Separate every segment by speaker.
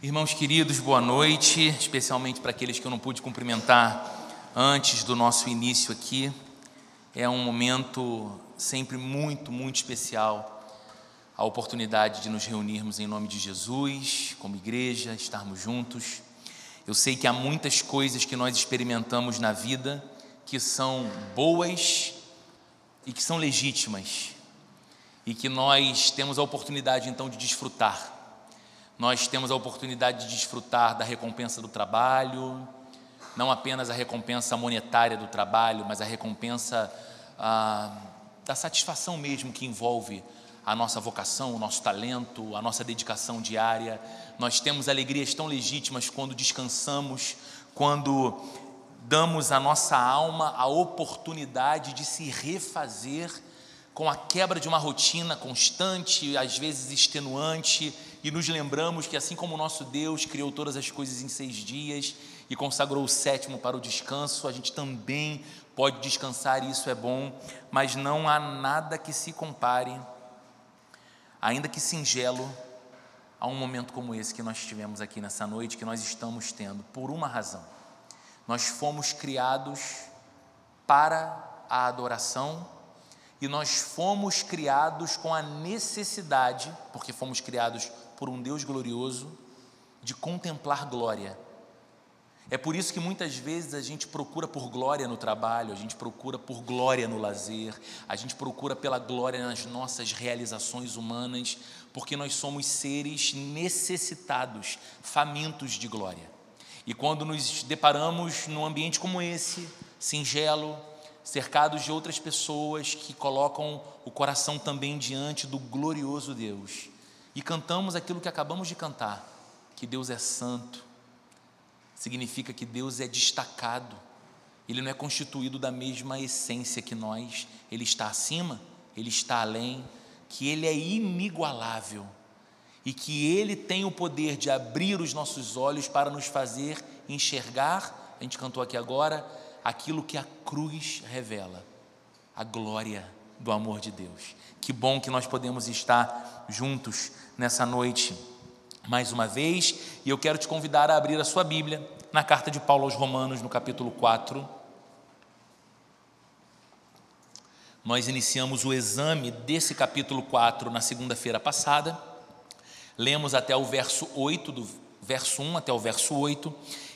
Speaker 1: Irmãos queridos, boa noite, especialmente para aqueles que eu não pude cumprimentar antes do nosso início aqui. É um momento sempre muito, muito especial a oportunidade de nos reunirmos em nome de Jesus, como igreja, estarmos juntos. Eu sei que há muitas coisas que nós experimentamos na vida que são boas e que são legítimas e que nós temos a oportunidade então de desfrutar nós temos a oportunidade de desfrutar da recompensa do trabalho, não apenas a recompensa monetária do trabalho, mas a recompensa ah, da satisfação mesmo que envolve a nossa vocação, o nosso talento, a nossa dedicação diária. Nós temos alegrias tão legítimas quando descansamos, quando damos à nossa alma a oportunidade de se refazer com a quebra de uma rotina constante, às vezes extenuante, e nos lembramos que, assim como o nosso Deus criou todas as coisas em seis dias e consagrou o sétimo para o descanso, a gente também pode descansar e isso é bom, mas não há nada que se compare, ainda que singelo, a um momento como esse que nós tivemos aqui nessa noite, que nós estamos tendo, por uma razão. Nós fomos criados para a adoração e nós fomos criados com a necessidade, porque fomos criados por um Deus glorioso, de contemplar glória. É por isso que muitas vezes a gente procura por glória no trabalho, a gente procura por glória no lazer, a gente procura pela glória nas nossas realizações humanas, porque nós somos seres necessitados, famintos de glória. E quando nos deparamos num ambiente como esse, singelo, cercados de outras pessoas que colocam o coração também diante do glorioso Deus, e cantamos aquilo que acabamos de cantar, que Deus é santo, significa que Deus é destacado, Ele não é constituído da mesma essência que nós, Ele está acima, Ele está além, que Ele é inigualável. E que Ele tem o poder de abrir os nossos olhos para nos fazer enxergar, a gente cantou aqui agora, aquilo que a cruz revela, a glória do amor de Deus. Que bom que nós podemos estar juntos nessa noite mais uma vez, e eu quero te convidar a abrir a sua Bíblia na carta de Paulo aos Romanos, no capítulo 4. Nós iniciamos o exame desse capítulo 4 na segunda-feira passada. Lemos até o verso 8, do verso 1 até o verso 8,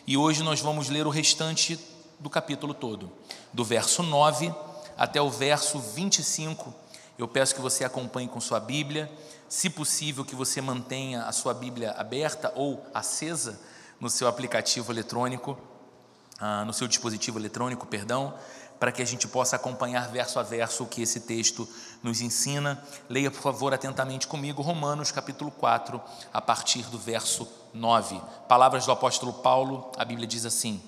Speaker 1: e hoje nós vamos ler o restante do capítulo todo, do verso 9 até o verso 25. Eu peço que você acompanhe com sua Bíblia, se possível, que você mantenha a sua Bíblia aberta ou acesa no seu aplicativo eletrônico, ah, no seu dispositivo eletrônico, perdão, para que a gente possa acompanhar verso a verso o que esse texto nos ensina. Leia, por favor, atentamente comigo Romanos capítulo 4, a partir do verso 9. Palavras do apóstolo Paulo, a Bíblia diz assim: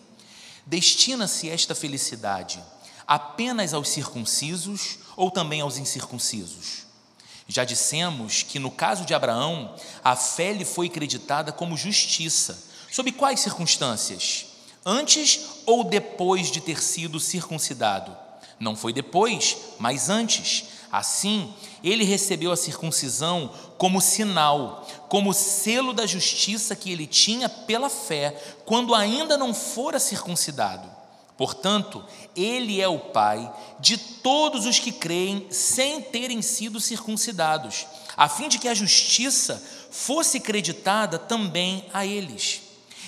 Speaker 1: Destina-se esta felicidade apenas aos circuncisos ou também aos incircuncisos? Já dissemos que no caso de Abraão, a fé lhe foi creditada como justiça. Sob quais circunstâncias? Antes ou depois de ter sido circuncidado? Não foi depois, mas antes. Assim, ele recebeu a circuncisão como sinal, como selo da justiça que ele tinha pela fé, quando ainda não fora circuncidado. Portanto, ele é o pai de todos os que creem sem terem sido circuncidados, a fim de que a justiça fosse creditada também a eles.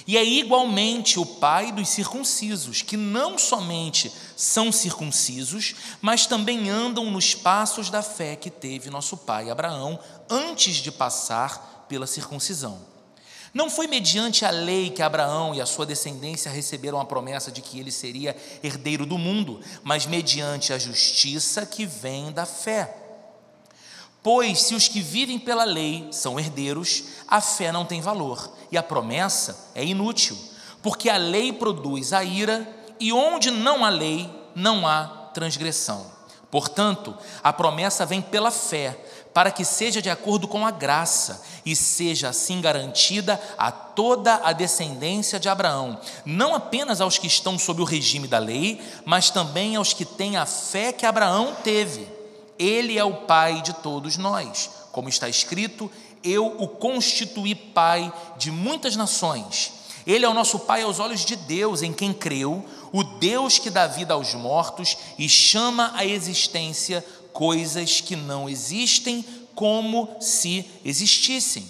Speaker 1: E é igualmente o pai dos circuncisos, que não somente são circuncisos, mas também andam nos passos da fé que teve nosso pai Abraão antes de passar pela circuncisão. Não foi mediante a lei que Abraão e a sua descendência receberam a promessa de que ele seria herdeiro do mundo, mas mediante a justiça que vem da fé. Pois se os que vivem pela lei são herdeiros, a fé não tem valor e a promessa é inútil, porque a lei produz a ira e onde não há lei, não há transgressão. Portanto, a promessa vem pela fé, para que seja de acordo com a graça e seja assim garantida a toda a descendência de Abraão, não apenas aos que estão sob o regime da lei, mas também aos que têm a fé que Abraão teve. Ele é o Pai de todos nós. Como está escrito, eu o constituí pai de muitas nações. Ele é o nosso pai aos olhos de Deus, em quem creu, o Deus que dá vida aos mortos e chama à existência coisas que não existem como se existissem.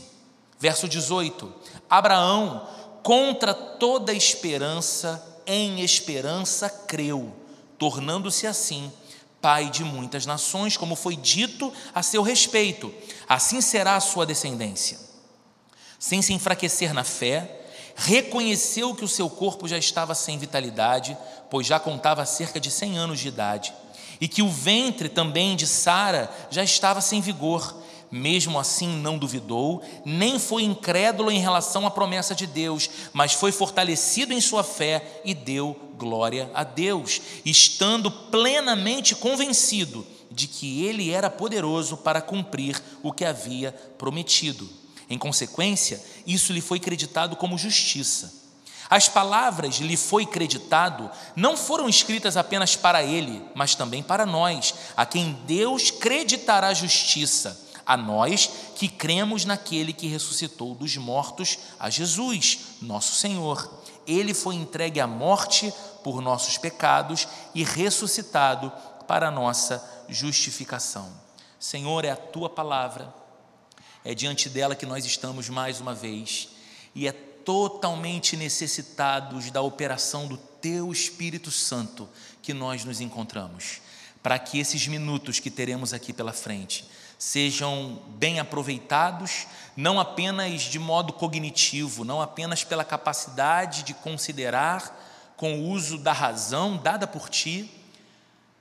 Speaker 1: Verso 18: Abraão, contra toda esperança, em esperança creu, tornando-se assim pai de muitas nações, como foi dito a seu respeito. Assim será a sua descendência. Sem se enfraquecer na fé, reconheceu que o seu corpo já estava sem vitalidade, pois já contava cerca de 100 anos de idade, e que o ventre também de Sara já estava sem vigor. Mesmo assim, não duvidou, nem foi incrédulo em relação à promessa de Deus, mas foi fortalecido em sua fé e deu glória a Deus, estando plenamente convencido de que ele era poderoso para cumprir o que havia prometido. Em consequência, isso lhe foi creditado como justiça. As palavras lhe foi creditado não foram escritas apenas para ele, mas também para nós, a quem Deus creditará justiça a nós que cremos naquele que ressuscitou dos mortos, a Jesus, nosso Senhor. Ele foi entregue à morte por nossos pecados e ressuscitado para nossa justificação. Senhor, é a tua palavra, é diante dela que nós estamos mais uma vez e é totalmente necessitados da operação do teu Espírito Santo que nós nos encontramos, para que esses minutos que teremos aqui pela frente sejam bem aproveitados, não apenas de modo cognitivo, não apenas pela capacidade de considerar com o uso da razão dada por ti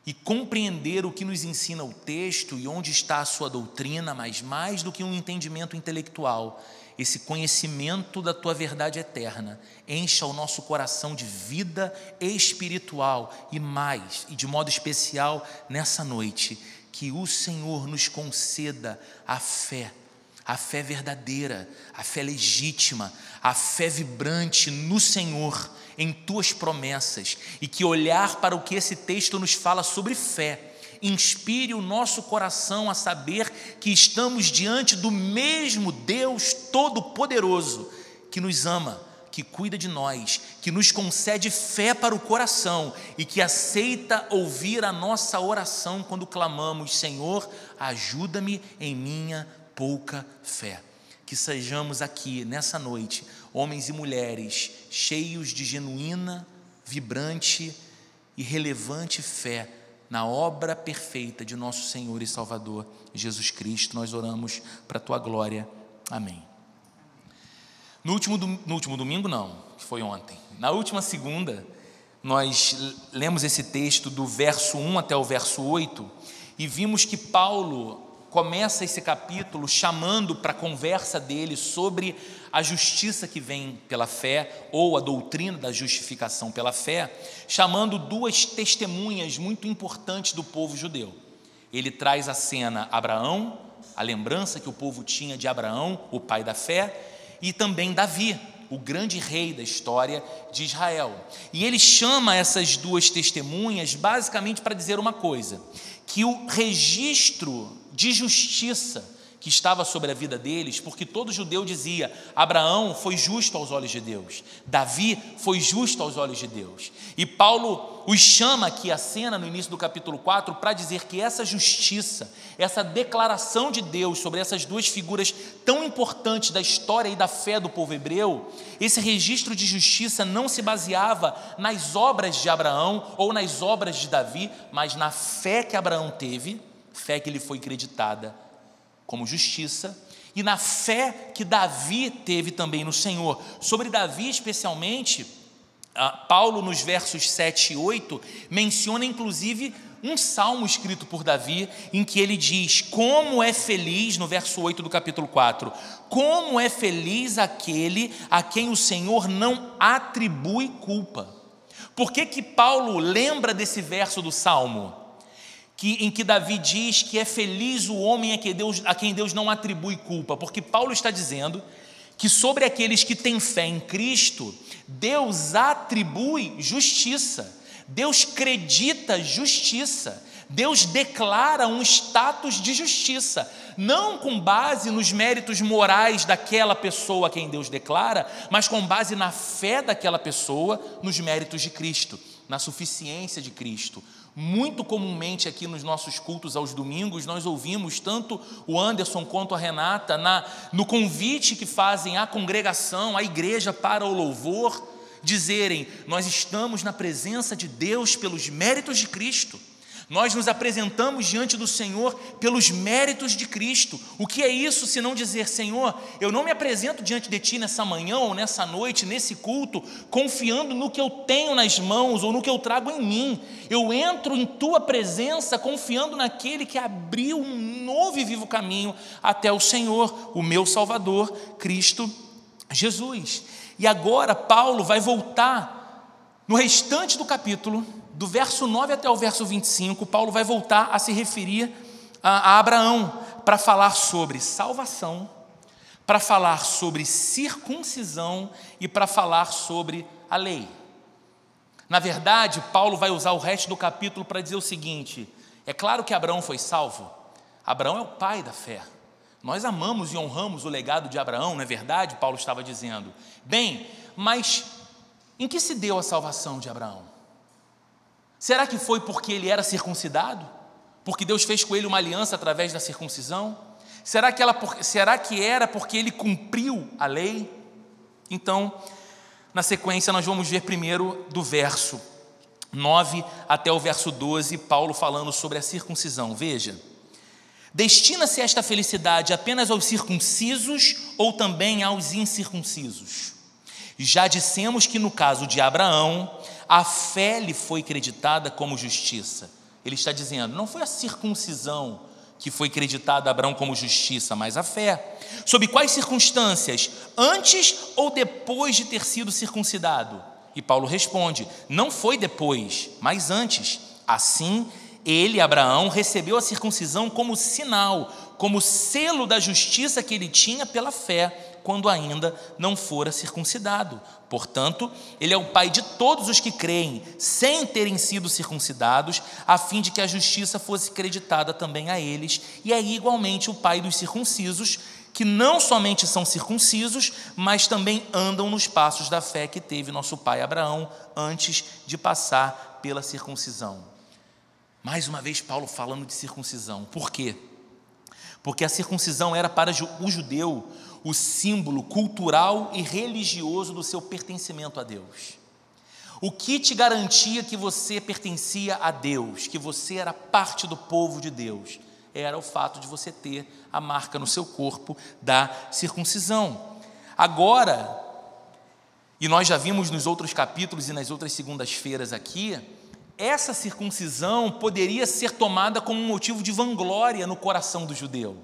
Speaker 1: e compreender o que nos ensina o texto e onde está a sua doutrina, mas mais do que um entendimento intelectual, esse conhecimento da tua verdade eterna. Encha o nosso coração de vida espiritual e mais, e de modo especial nessa noite, que o Senhor nos conceda a fé, a fé verdadeira, a fé legítima, a fé vibrante no Senhor, em tuas promessas, e que olhar para o que esse texto nos fala sobre fé, inspire o nosso coração a saber que estamos diante do mesmo Deus Todo-Poderoso que nos ama que cuida de nós, que nos concede fé para o coração e que aceita ouvir a nossa oração quando clamamos: Senhor, ajuda-me em minha pouca fé. Que sejamos aqui nessa noite, homens e mulheres cheios de genuína, vibrante e relevante fé na obra perfeita de nosso Senhor e Salvador Jesus Cristo. Nós oramos para a tua glória. Amém. No último, no último domingo, não, que foi ontem. Na última segunda, nós lemos esse texto do verso 1 até o verso 8 e vimos que Paulo começa esse capítulo chamando para a conversa dele sobre a justiça que vem pela fé, ou a doutrina da justificação pela fé, chamando duas testemunhas muito importantes do povo judeu. Ele traz à cena Abraão, a lembrança que o povo tinha de Abraão, o pai da fé, e também Davi, o grande rei da história de Israel. E ele chama essas duas testemunhas basicamente para dizer uma coisa: que o registro de justiça que estava sobre a vida deles, porque todo judeu dizia: Abraão foi justo aos olhos de Deus, Davi foi justo aos olhos de Deus. E Paulo os chama aqui a cena no início do capítulo 4 para dizer que essa justiça, essa declaração de Deus sobre essas duas figuras tão importantes da história e da fé do povo hebreu, esse registro de justiça não se baseava nas obras de Abraão ou nas obras de Davi, mas na fé que Abraão teve, fé que lhe foi creditada como justiça, e na fé que Davi teve também no Senhor. Sobre Davi, especialmente, ah, Paulo, nos versos 7 e 8, menciona inclusive um salmo escrito por Davi, em que ele diz: Como é feliz, no verso 8 do capítulo 4, como é feliz aquele a quem o Senhor não atribui culpa. Por que, que Paulo lembra desse verso do salmo? Que, em que Davi diz que é feliz o homem a quem, Deus, a quem Deus não atribui culpa, porque Paulo está dizendo que sobre aqueles que têm fé em Cristo, Deus atribui justiça, Deus credita justiça, Deus declara um status de justiça, não com base nos méritos morais daquela pessoa a quem Deus declara, mas com base na fé daquela pessoa nos méritos de Cristo, na suficiência de Cristo. Muito comumente aqui nos nossos cultos aos domingos, nós ouvimos tanto o Anderson quanto a Renata na, no convite que fazem à congregação, à igreja para o louvor, dizerem: Nós estamos na presença de Deus pelos méritos de Cristo. Nós nos apresentamos diante do Senhor pelos méritos de Cristo. O que é isso se não dizer, Senhor, eu não me apresento diante de Ti nessa manhã ou nessa noite, nesse culto, confiando no que eu tenho nas mãos ou no que eu trago em mim. Eu entro em Tua presença confiando naquele que abriu um novo e vivo caminho até o Senhor, o meu Salvador, Cristo Jesus. E agora Paulo vai voltar no restante do capítulo do verso 9 até o verso 25, Paulo vai voltar a se referir a, a Abraão para falar sobre salvação, para falar sobre circuncisão e para falar sobre a lei. Na verdade, Paulo vai usar o resto do capítulo para dizer o seguinte: é claro que Abraão foi salvo, Abraão é o pai da fé. Nós amamos e honramos o legado de Abraão, não é verdade? Paulo estava dizendo. Bem, mas em que se deu a salvação de Abraão? Será que foi porque ele era circuncidado? Porque Deus fez com ele uma aliança através da circuncisão? Será que, ela, será que era porque ele cumpriu a lei? Então, na sequência, nós vamos ver primeiro do verso 9 até o verso 12, Paulo falando sobre a circuncisão. Veja: Destina-se esta felicidade apenas aos circuncisos ou também aos incircuncisos? Já dissemos que no caso de Abraão, a fé lhe foi creditada como justiça. Ele está dizendo, não foi a circuncisão que foi creditada a Abraão como justiça, mas a fé. Sob quais circunstâncias? Antes ou depois de ter sido circuncidado? E Paulo responde: não foi depois, mas antes. Assim, ele, Abraão, recebeu a circuncisão como sinal, como selo da justiça que ele tinha pela fé quando ainda não fora circuncidado. Portanto, ele é o pai de todos os que creem, sem terem sido circuncidados, a fim de que a justiça fosse creditada também a eles, e é igualmente o pai dos circuncisos, que não somente são circuncisos, mas também andam nos passos da fé que teve nosso pai Abraão antes de passar pela circuncisão. Mais uma vez, Paulo falando de circuncisão. Por quê? Porque a circuncisão era para o judeu o símbolo cultural e religioso do seu pertencimento a Deus. O que te garantia que você pertencia a Deus, que você era parte do povo de Deus, era o fato de você ter a marca no seu corpo da circuncisão. Agora, e nós já vimos nos outros capítulos e nas outras segundas-feiras aqui, essa circuncisão poderia ser tomada como um motivo de vanglória no coração do judeu.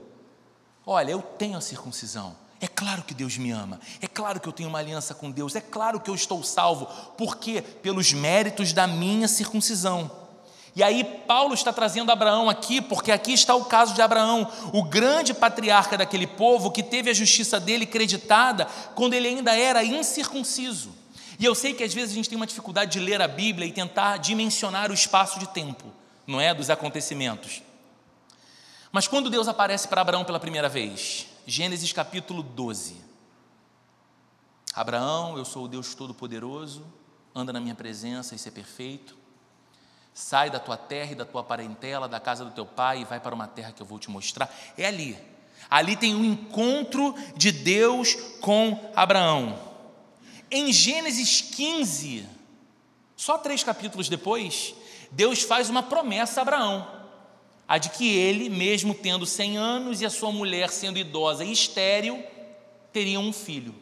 Speaker 1: Olha, eu tenho a circuncisão. É claro que Deus me ama, é claro que eu tenho uma aliança com Deus, é claro que eu estou salvo, por quê? Pelos méritos da minha circuncisão. E aí, Paulo está trazendo Abraão aqui, porque aqui está o caso de Abraão, o grande patriarca daquele povo que teve a justiça dele creditada quando ele ainda era incircunciso. E eu sei que às vezes a gente tem uma dificuldade de ler a Bíblia e tentar dimensionar o espaço de tempo, não é? Dos acontecimentos. Mas quando Deus aparece para Abraão pela primeira vez, Gênesis capítulo 12. Abraão, eu sou o Deus Todo-Poderoso, anda na minha presença, isso é perfeito. Sai da tua terra e da tua parentela, da casa do teu pai e vai para uma terra que eu vou te mostrar. É ali. Ali tem um encontro de Deus com Abraão. Em Gênesis 15, só três capítulos depois, Deus faz uma promessa a Abraão a de que ele, mesmo tendo 100 anos e a sua mulher sendo idosa e estéril, teriam um filho.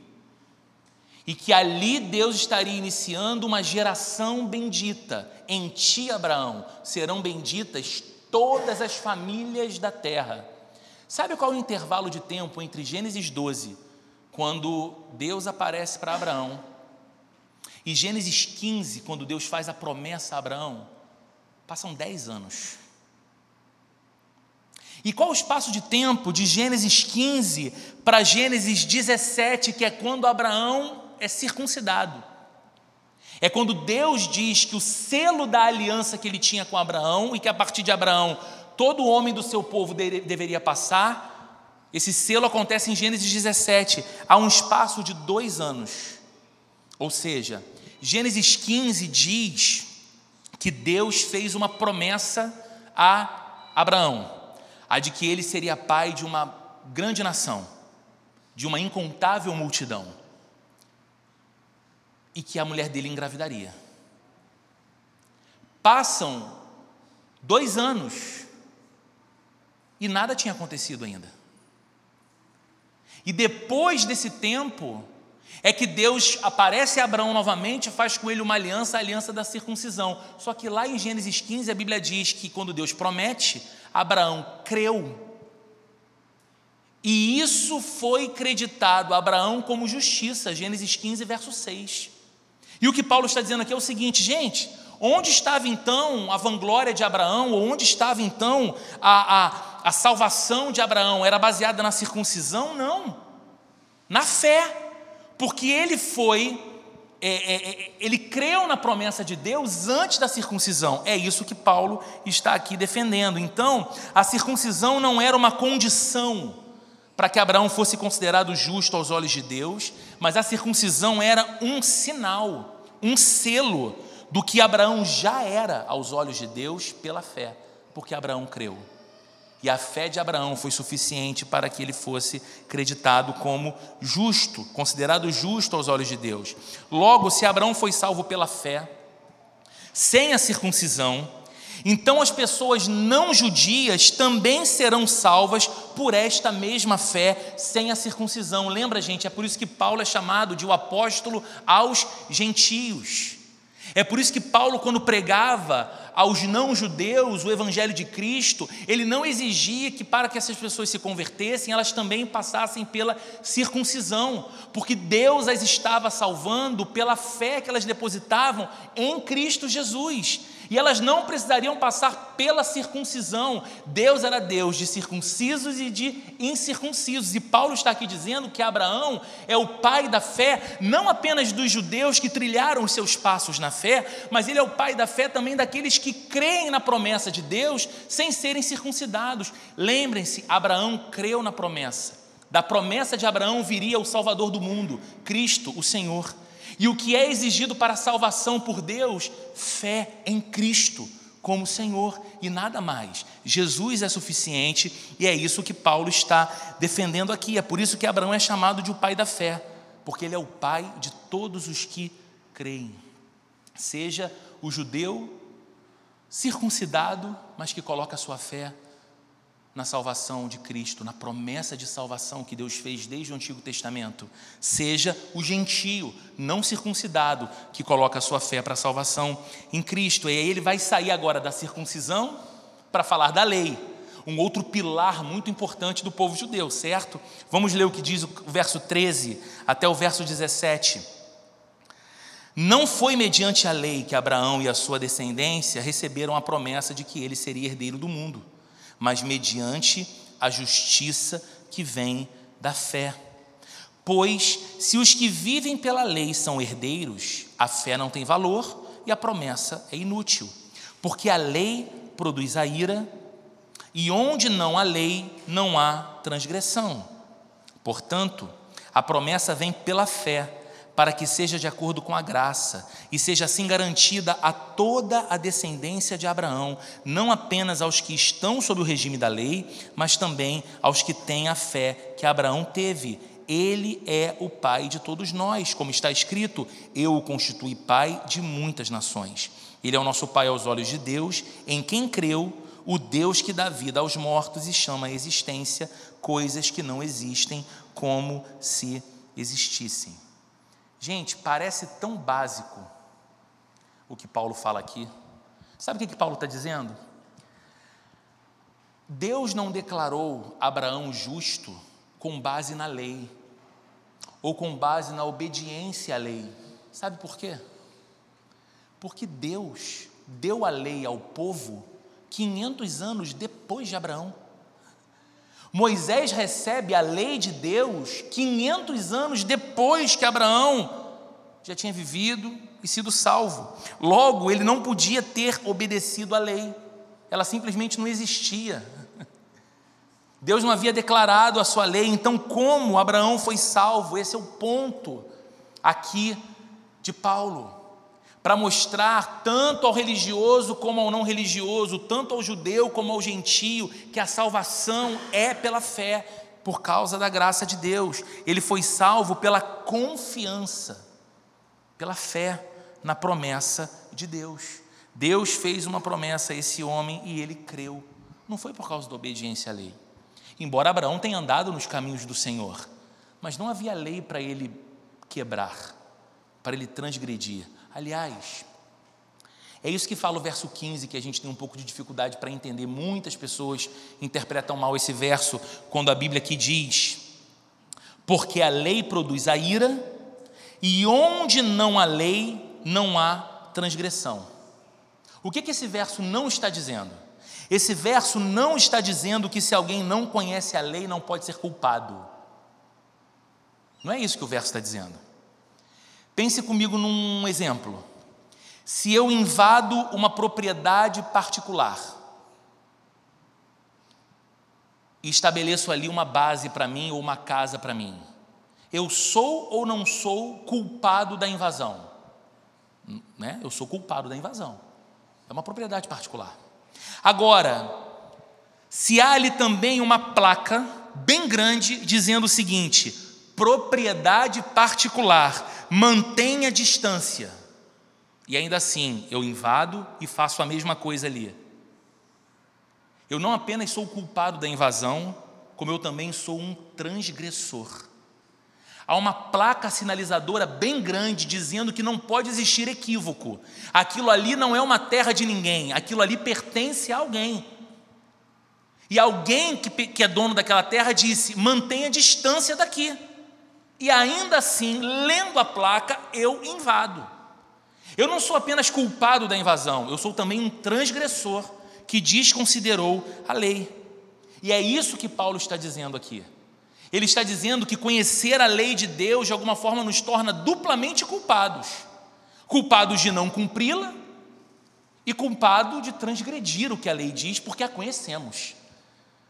Speaker 1: E que ali Deus estaria iniciando uma geração bendita. Em ti, Abraão, serão benditas todas as famílias da terra. Sabe qual é o intervalo de tempo entre Gênesis 12, quando Deus aparece para Abraão, e Gênesis 15, quando Deus faz a promessa a Abraão? Passam 10 anos. E qual o espaço de tempo de Gênesis 15 para Gênesis 17, que é quando Abraão é circuncidado? É quando Deus diz que o selo da aliança que ele tinha com Abraão e que a partir de Abraão todo homem do seu povo de, deveria passar. Esse selo acontece em Gênesis 17, há um espaço de dois anos. Ou seja, Gênesis 15 diz que Deus fez uma promessa a Abraão, a de que ele seria pai de uma grande nação, de uma incontável multidão, e que a mulher dele engravidaria. Passam dois anos e nada tinha acontecido ainda. E depois desse tempo, é que Deus aparece a Abraão novamente, faz com ele uma aliança, a aliança da circuncisão. Só que lá em Gênesis 15 a Bíblia diz que quando Deus promete, Abraão creu. E isso foi creditado a Abraão como justiça, Gênesis 15, verso 6. E o que Paulo está dizendo aqui é o seguinte, gente: onde estava então a vanglória de Abraão, ou onde estava então a, a, a salvação de Abraão? Era baseada na circuncisão? Não, na fé porque ele foi, é, é, é, ele creu na promessa de Deus antes da circuncisão. É isso que Paulo está aqui defendendo. Então, a circuncisão não era uma condição para que Abraão fosse considerado justo aos olhos de Deus, mas a circuncisão era um sinal, um selo do que Abraão já era aos olhos de Deus pela fé, porque Abraão creu. E a fé de Abraão foi suficiente para que ele fosse creditado como justo, considerado justo aos olhos de Deus. Logo, se Abraão foi salvo pela fé, sem a circuncisão, então as pessoas não judias também serão salvas por esta mesma fé, sem a circuncisão. Lembra, gente, é por isso que Paulo é chamado de o apóstolo aos gentios. É por isso que Paulo, quando pregava aos não-judeus o evangelho de Cristo, ele não exigia que para que essas pessoas se convertessem, elas também passassem pela circuncisão, porque Deus as estava salvando pela fé que elas depositavam em Cristo Jesus e elas não precisariam passar pela circuncisão. Deus era Deus de circuncisos e de incircuncisos. E Paulo está aqui dizendo que Abraão é o pai da fé, não apenas dos judeus que trilharam os seus passos na fé, mas ele é o pai da fé também daqueles que creem na promessa de Deus sem serem circuncidados. Lembrem-se, Abraão creu na promessa. Da promessa de Abraão viria o Salvador do mundo, Cristo, o Senhor. E o que é exigido para a salvação por Deus? Fé em Cristo como Senhor e nada mais. Jesus é suficiente e é isso que Paulo está defendendo aqui. É por isso que Abraão é chamado de o pai da fé, porque ele é o pai de todos os que creem. Seja o judeu circuncidado, mas que coloca a sua fé na salvação de Cristo, na promessa de salvação que Deus fez desde o Antigo Testamento. Seja o gentio, não circuncidado, que coloca a sua fé para a salvação em Cristo. E aí ele vai sair agora da circuncisão para falar da lei, um outro pilar muito importante do povo judeu, certo? Vamos ler o que diz o verso 13 até o verso 17. Não foi mediante a lei que Abraão e a sua descendência receberam a promessa de que ele seria herdeiro do mundo mas mediante a justiça que vem da fé. Pois, se os que vivem pela lei são herdeiros, a fé não tem valor e a promessa é inútil, porque a lei produz a ira, e onde não há lei, não há transgressão. Portanto, a promessa vem pela fé para que seja de acordo com a graça e seja assim garantida a toda a descendência de Abraão, não apenas aos que estão sob o regime da lei, mas também aos que têm a fé que Abraão teve. Ele é o pai de todos nós, como está escrito: Eu o constituí pai de muitas nações. Ele é o nosso pai aos olhos de Deus, em quem creu o Deus que dá vida aos mortos e chama à existência coisas que não existem como se existissem. Gente, parece tão básico o que Paulo fala aqui. Sabe o que, que Paulo está dizendo? Deus não declarou Abraão justo com base na lei, ou com base na obediência à lei. Sabe por quê? Porque Deus deu a lei ao povo 500 anos depois de Abraão. Moisés recebe a lei de Deus 500 anos depois que Abraão já tinha vivido e sido salvo. Logo, ele não podia ter obedecido à lei, ela simplesmente não existia. Deus não havia declarado a sua lei, então, como Abraão foi salvo? Esse é o ponto aqui de Paulo, para mostrar tanto ao religioso como ao não religioso, tanto ao judeu como ao gentio, que a salvação é pela fé, por causa da graça de Deus. Ele foi salvo pela confiança, pela fé na promessa de Deus. Deus fez uma promessa a esse homem e ele creu. Não foi por causa da obediência à lei. Embora Abraão tenha andado nos caminhos do Senhor, mas não havia lei para ele quebrar, para ele transgredir. Aliás, é isso que fala o verso 15, que a gente tem um pouco de dificuldade para entender. Muitas pessoas interpretam mal esse verso, quando a Bíblia aqui diz: Porque a lei produz a ira, e onde não há lei, não há transgressão. O que, que esse verso não está dizendo? Esse verso não está dizendo que se alguém não conhece a lei não pode ser culpado. Não é isso que o verso está dizendo. Pense comigo num exemplo. Se eu invado uma propriedade particular e estabeleço ali uma base para mim ou uma casa para mim, eu sou ou não sou culpado da invasão? Né? Eu sou culpado da invasão. É uma propriedade particular. Agora, se há ali também uma placa bem grande dizendo o seguinte: propriedade particular, mantenha distância. E ainda assim, eu invado e faço a mesma coisa ali. Eu não apenas sou culpado da invasão, como eu também sou um transgressor. Há uma placa sinalizadora bem grande dizendo que não pode existir equívoco. Aquilo ali não é uma terra de ninguém, aquilo ali pertence a alguém. E alguém que, que é dono daquela terra disse: mantenha distância daqui. E ainda assim, lendo a placa, eu invado. Eu não sou apenas culpado da invasão, eu sou também um transgressor que desconsiderou a lei. E é isso que Paulo está dizendo aqui. Ele está dizendo que conhecer a lei de Deus de alguma forma nos torna duplamente culpados: culpados de não cumpri-la e culpado de transgredir o que a lei diz, porque a conhecemos.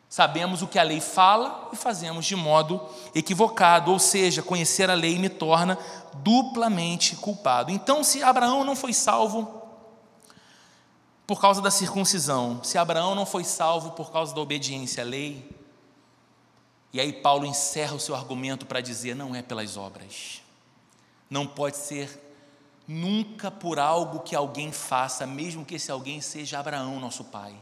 Speaker 1: Sabemos o que a lei fala e fazemos de modo equivocado, ou seja, conhecer a lei me torna duplamente culpado. Então, se Abraão não foi salvo por causa da circuncisão, se Abraão não foi salvo por causa da obediência à lei, e aí Paulo encerra o seu argumento para dizer: não é pelas obras, não pode ser nunca por algo que alguém faça, mesmo que esse alguém seja Abraão, nosso pai,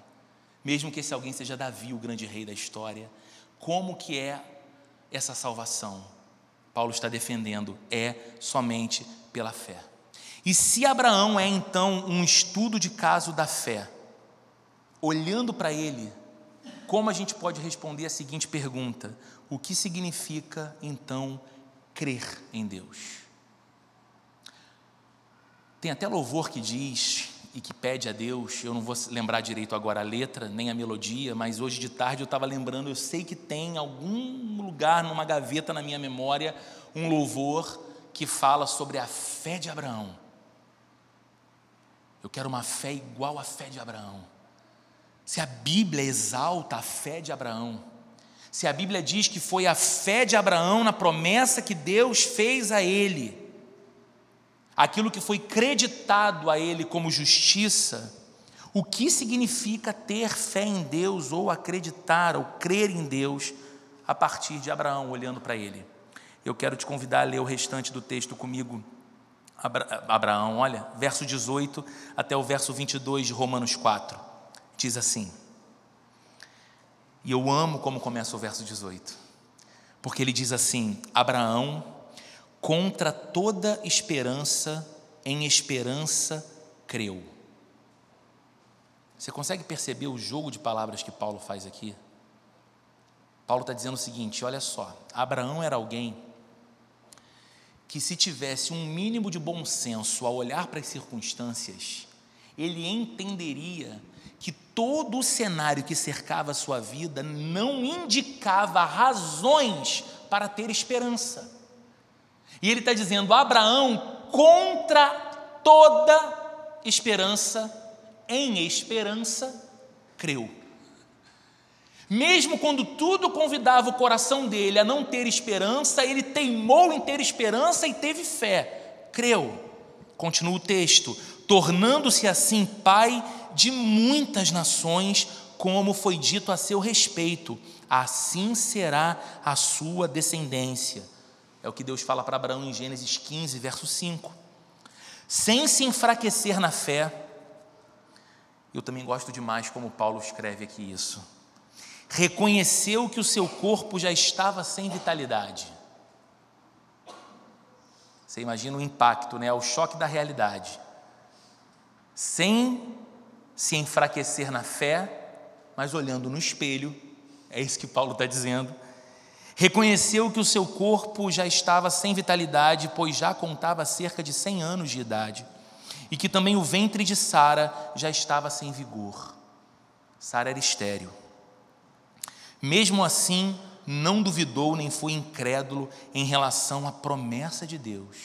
Speaker 1: mesmo que esse alguém seja Davi, o grande rei da história. Como que é essa salvação? Paulo está defendendo, é somente pela fé. E se Abraão é então um estudo de caso da fé, olhando para ele, como a gente pode responder a seguinte pergunta: o que significa então crer em Deus? Tem até louvor que diz e que pede a Deus, eu não vou lembrar direito agora a letra, nem a melodia, mas hoje de tarde eu estava lembrando, eu sei que tem algum lugar numa gaveta na minha memória um louvor que fala sobre a fé de Abraão. Eu quero uma fé igual à fé de Abraão. Se a Bíblia exalta a fé de Abraão, se a Bíblia diz que foi a fé de Abraão na promessa que Deus fez a ele, aquilo que foi creditado a ele como justiça, o que significa ter fé em Deus ou acreditar ou crer em Deus a partir de Abraão, olhando para ele? Eu quero te convidar a ler o restante do texto comigo. Abraão, olha, verso 18 até o verso 22 de Romanos 4 diz assim. E eu amo como começa o verso 18, porque ele diz assim: Abraão, contra toda esperança, em esperança creu. Você consegue perceber o jogo de palavras que Paulo faz aqui? Paulo está dizendo o seguinte: olha só, Abraão era alguém que, se tivesse um mínimo de bom senso ao olhar para as circunstâncias, ele entenderia que todo o cenário que cercava a sua vida não indicava razões para ter esperança. E ele está dizendo: Abraão contra toda esperança, em esperança, creu. Mesmo quando tudo convidava o coração dele a não ter esperança, ele teimou em ter esperança e teve fé, creu. Continua o texto: tornando-se assim pai de muitas nações, como foi dito a seu respeito, assim será a sua descendência. É o que Deus fala para Abraão em Gênesis 15, verso 5. Sem se enfraquecer na fé, eu também gosto demais como Paulo escreve aqui isso reconheceu que o seu corpo já estava sem vitalidade. Você imagina o impacto, né? o choque da realidade. Sem se enfraquecer na fé, mas olhando no espelho, é isso que Paulo está dizendo. Reconheceu que o seu corpo já estava sem vitalidade, pois já contava cerca de 100 anos de idade, e que também o ventre de Sara já estava sem vigor. Sara era estéril. Mesmo assim, não duvidou nem foi incrédulo em relação à promessa de Deus,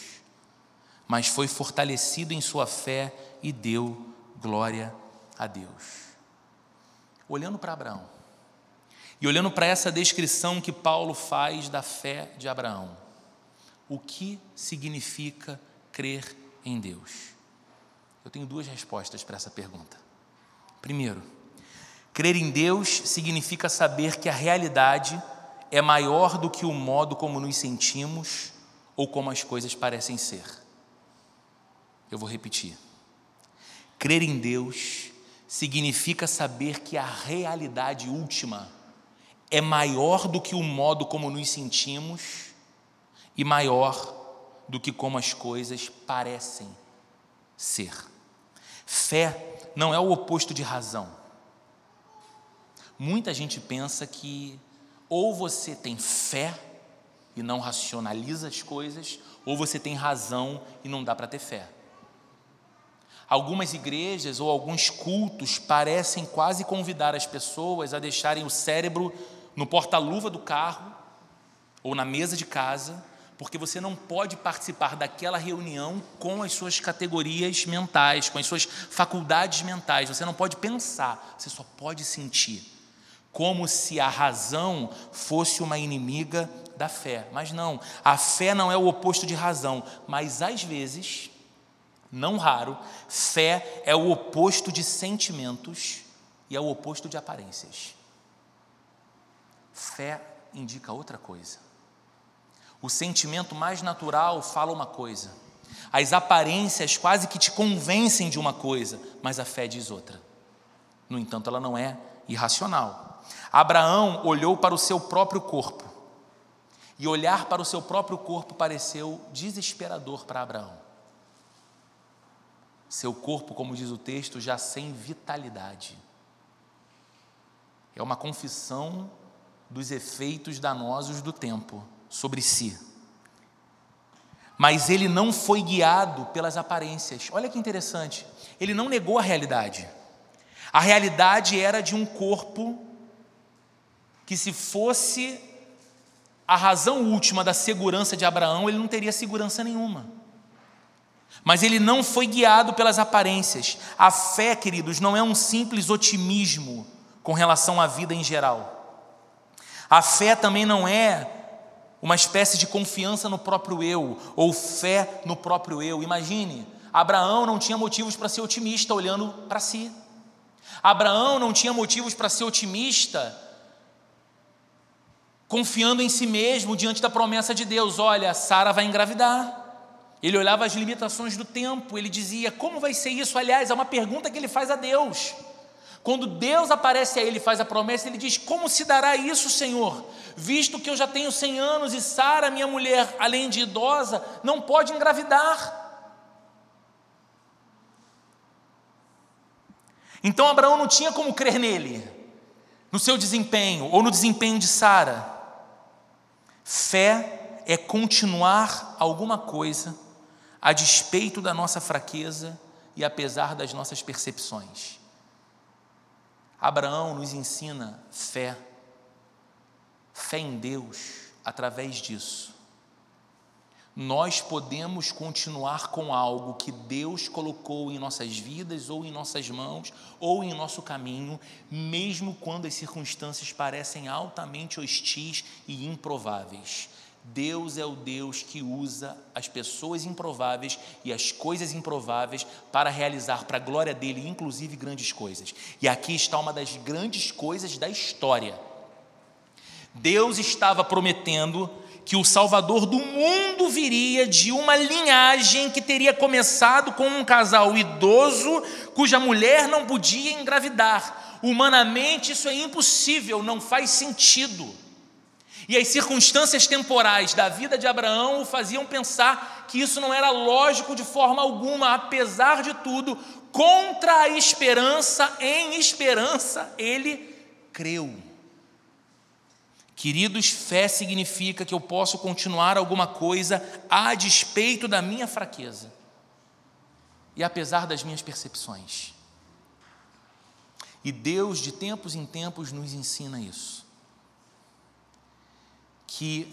Speaker 1: mas foi fortalecido em sua fé e deu glória a Deus. Olhando para Abraão e olhando para essa descrição que Paulo faz da fé de Abraão, o que significa crer em Deus? Eu tenho duas respostas para essa pergunta. Primeiro, Crer em Deus significa saber que a realidade é maior do que o modo como nos sentimos ou como as coisas parecem ser. Eu vou repetir. Crer em Deus significa saber que a realidade última é maior do que o modo como nos sentimos e maior do que como as coisas parecem ser. Fé não é o oposto de razão. Muita gente pensa que ou você tem fé e não racionaliza as coisas, ou você tem razão e não dá para ter fé. Algumas igrejas ou alguns cultos parecem quase convidar as pessoas a deixarem o cérebro no porta-luva do carro ou na mesa de casa, porque você não pode participar daquela reunião com as suas categorias mentais, com as suas faculdades mentais. Você não pode pensar, você só pode sentir como se a razão fosse uma inimiga da fé. Mas não, a fé não é o oposto de razão, mas às vezes, não raro, fé é o oposto de sentimentos e é o oposto de aparências. Fé indica outra coisa. O sentimento mais natural fala uma coisa. As aparências quase que te convencem de uma coisa, mas a fé diz outra. No entanto, ela não é irracional. Abraão olhou para o seu próprio corpo, e olhar para o seu próprio corpo pareceu desesperador para Abraão. Seu corpo, como diz o texto, já sem vitalidade. É uma confissão dos efeitos danosos do tempo sobre si. Mas ele não foi guiado pelas aparências. Olha que interessante. Ele não negou a realidade. A realidade era de um corpo que se fosse a razão última da segurança de Abraão, ele não teria segurança nenhuma. Mas ele não foi guiado pelas aparências. A fé, queridos, não é um simples otimismo com relação à vida em geral. A fé também não é uma espécie de confiança no próprio eu, ou fé no próprio eu. Imagine, Abraão não tinha motivos para ser otimista olhando para si. Abraão não tinha motivos para ser otimista confiando em si mesmo diante da promessa de Deus: olha, Sara vai engravidar. Ele olhava as limitações do tempo, ele dizia: como vai ser isso? Aliás, é uma pergunta que ele faz a Deus. Quando Deus aparece a ele e faz a promessa, ele diz: Como se dará isso, Senhor? Visto que eu já tenho 100 anos e Sara, minha mulher, além de idosa, não pode engravidar. Então Abraão não tinha como crer nele, no seu desempenho ou no desempenho de Sara. Fé é continuar alguma coisa a despeito da nossa fraqueza e apesar das nossas percepções. Abraão nos ensina fé, fé em Deus através disso. nós podemos continuar com algo que Deus colocou em nossas vidas, ou em nossas mãos, ou em nosso caminho, mesmo quando as circunstâncias parecem altamente hostis e improváveis. Deus é o Deus que usa as pessoas improváveis e as coisas improváveis para realizar para a glória dele, inclusive grandes coisas. E aqui está uma das grandes coisas da história. Deus estava prometendo que o Salvador do mundo viria de uma linhagem que teria começado com um casal idoso cuja mulher não podia engravidar. Humanamente isso é impossível, não faz sentido. E as circunstâncias temporais da vida de Abraão o faziam pensar que isso não era lógico de forma alguma, apesar de tudo, contra a esperança, em esperança, ele creu. Queridos, fé significa que eu posso continuar alguma coisa a despeito da minha fraqueza e apesar das minhas percepções. E Deus, de tempos em tempos, nos ensina isso. Que